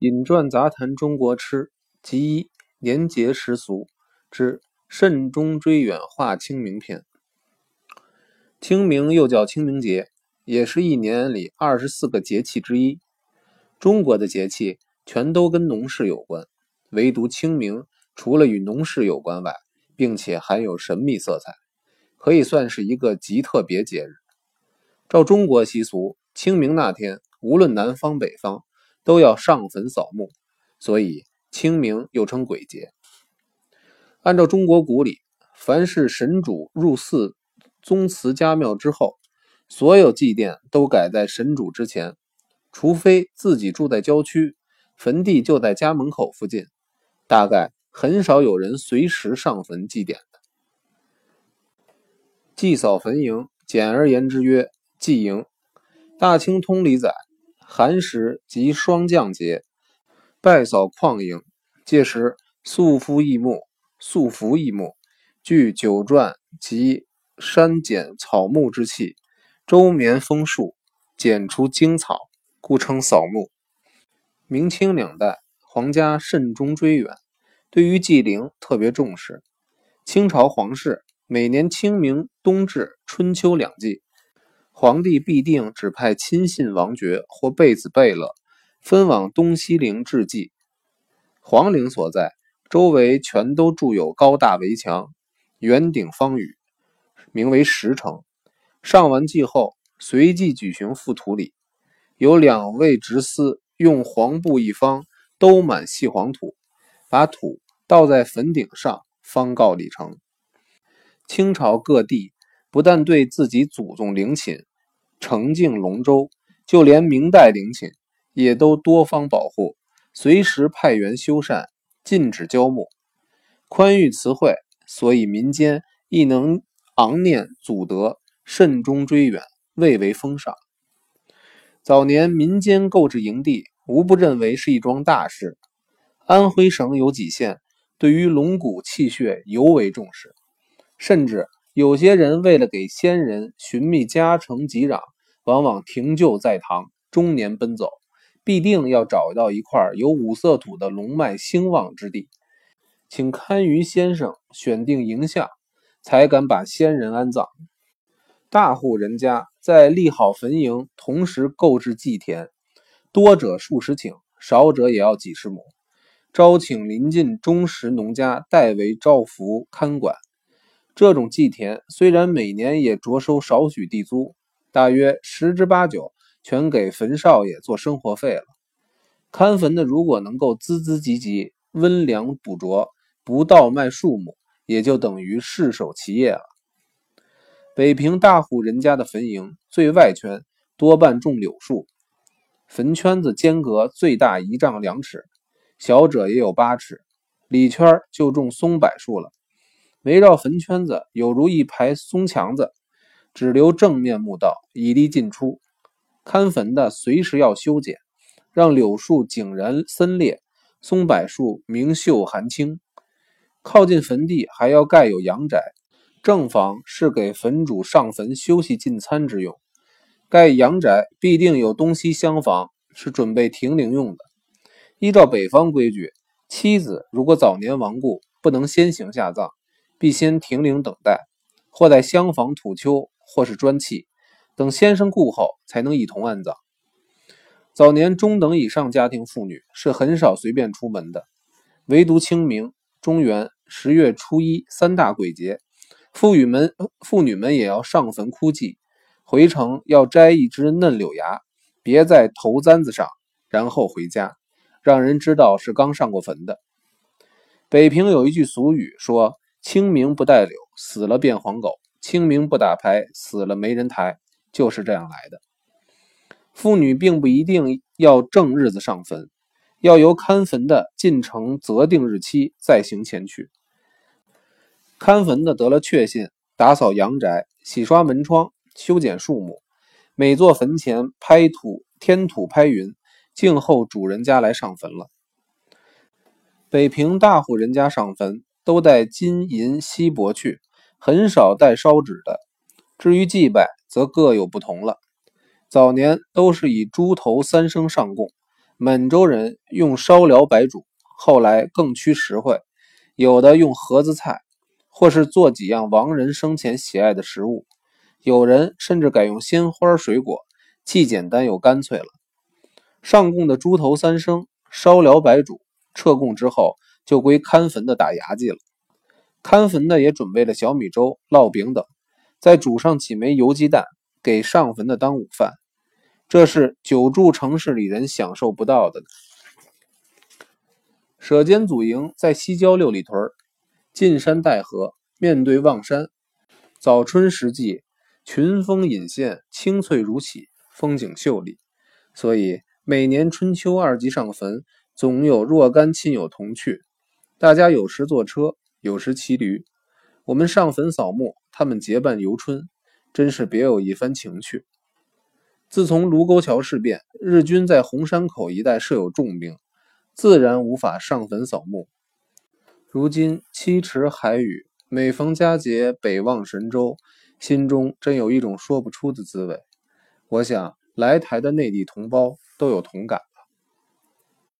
引传杂谈中国吃，集一年节时俗之慎终追远化清明篇。清明又叫清明节，也是一年里二十四个节气之一。中国的节气全都跟农事有关，唯独清明除了与农事有关外，并且含有神秘色彩，可以算是一个极特别节日。照中国习俗，清明那天，无论南方北方。都要上坟扫墓，所以清明又称鬼节。按照中国古礼，凡是神主入祀宗祠家庙之后，所有祭奠都改在神主之前，除非自己住在郊区，坟地就在家门口附近，大概很少有人随时上坟祭奠的。祭扫坟茔，简而言之曰祭茔。《大清通》里载。寒食即霜降节，拜扫旷营，届时素服异木，素服异木，具九转及山减草木之气，周绵枫树，剪除荆草，故称扫墓。明清两代，皇家慎终追远，对于祭陵特别重视。清朝皇室每年清明、冬至、春秋两季。皇帝必定指派亲信王爵或贝子贝勒，分往东西陵致祭。皇陵所在周围全都筑有高大围墙，圆顶方宇，名为石城。上完祭后，随即举行覆土礼，有两位执司用黄布一方兜满细黄土，把土倒在坟顶上，方告礼成。清朝各地不但对自己祖宗陵寝。澄净龙舟，就连明代陵寝也都多方保护，随时派员修缮，禁止浇木，宽裕慈惠，所以民间亦能昂念祖德，慎终追远，蔚为风尚。早年民间购置营地，无不认为是一桩大事。安徽省有几县对于龙骨气血尤为重视，甚至。有些人为了给先人寻觅家成吉壤，往往停柩在堂，终年奔走，必定要找到一块有五色土的龙脉兴旺之地，请堪舆先生选定营下，才敢把先人安葬。大户人家在立好坟茔，同时购置祭田，多者数十顷，少者也要几十亩，招请邻近忠实农家代为招福看管。这种祭田虽然每年也着收少许地租，大约十之八九全给坟少爷做生活费了。看坟的如果能够孜孜汲汲温良补拙，不倒卖树木，也就等于世守其业了。北平大户人家的坟茔最外圈多半种柳树，坟圈子间隔最大一丈两尺，小者也有八尺，里圈就种松柏树了。围绕坟圈子有如一排松墙子，只留正面墓道，以利进出。看坟的随时要修剪，让柳树井然森列，松柏树明秀含青。靠近坟地还要盖有阳宅，正房是给坟主上坟休息进餐之用。盖阳宅必定有东西厢房，是准备停灵用的。依照北方规矩，妻子如果早年亡故，不能先行下葬。必先停灵等待，或在厢房土丘，或是砖砌，等先生故后，才能一同安葬。早年中等以上家庭妇女是很少随便出门的，唯独清明、中元、十月初一三大鬼节，妇女们妇女们也要上坟哭祭，回城要摘一只嫩柳芽，别在头簪子上，然后回家，让人知道是刚上过坟的。北平有一句俗语说。清明不带柳，死了变黄狗；清明不打牌，死了没人抬，就是这样来的。妇女并不一定要正日子上坟，要由看坟的进城择定日期再行前去。看坟的得了确信，打扫阳宅，洗刷门窗，修剪树木，每座坟前拍土添土拍云，静候主人家来上坟了。北平大户人家上坟。都带金银锡箔去，很少带烧纸的。至于祭拜，则各有不同了。早年都是以猪头三牲上供，满洲人用烧辽白煮，后来更趋实惠，有的用盒子菜，或是做几样亡人生前喜爱的食物，有人甚至改用鲜花水果，既简单又干脆了。上供的猪头三牲，烧辽白煮，撤供之后就归看坟的打牙祭了。看坟的也准备了小米粥、烙饼等，再煮上几枚油鸡蛋，给上坟的当午饭。这是久住城市里人享受不到的。舍监祖营在西郊六里屯，近山带河，面对望山。早春时季，群峰隐现，青翠如洗，风景秀丽。所以每年春秋二季上坟，总有若干亲友同去。大家有时坐车，有时骑驴。我们上坟扫墓，他们结伴游春，真是别有一番情趣。自从卢沟桥事变，日军在红山口一带设有重兵，自然无法上坟扫墓。如今七尺海雨，每逢佳节北望神州，心中真有一种说不出的滋味。我想来台的内地同胞都有同感。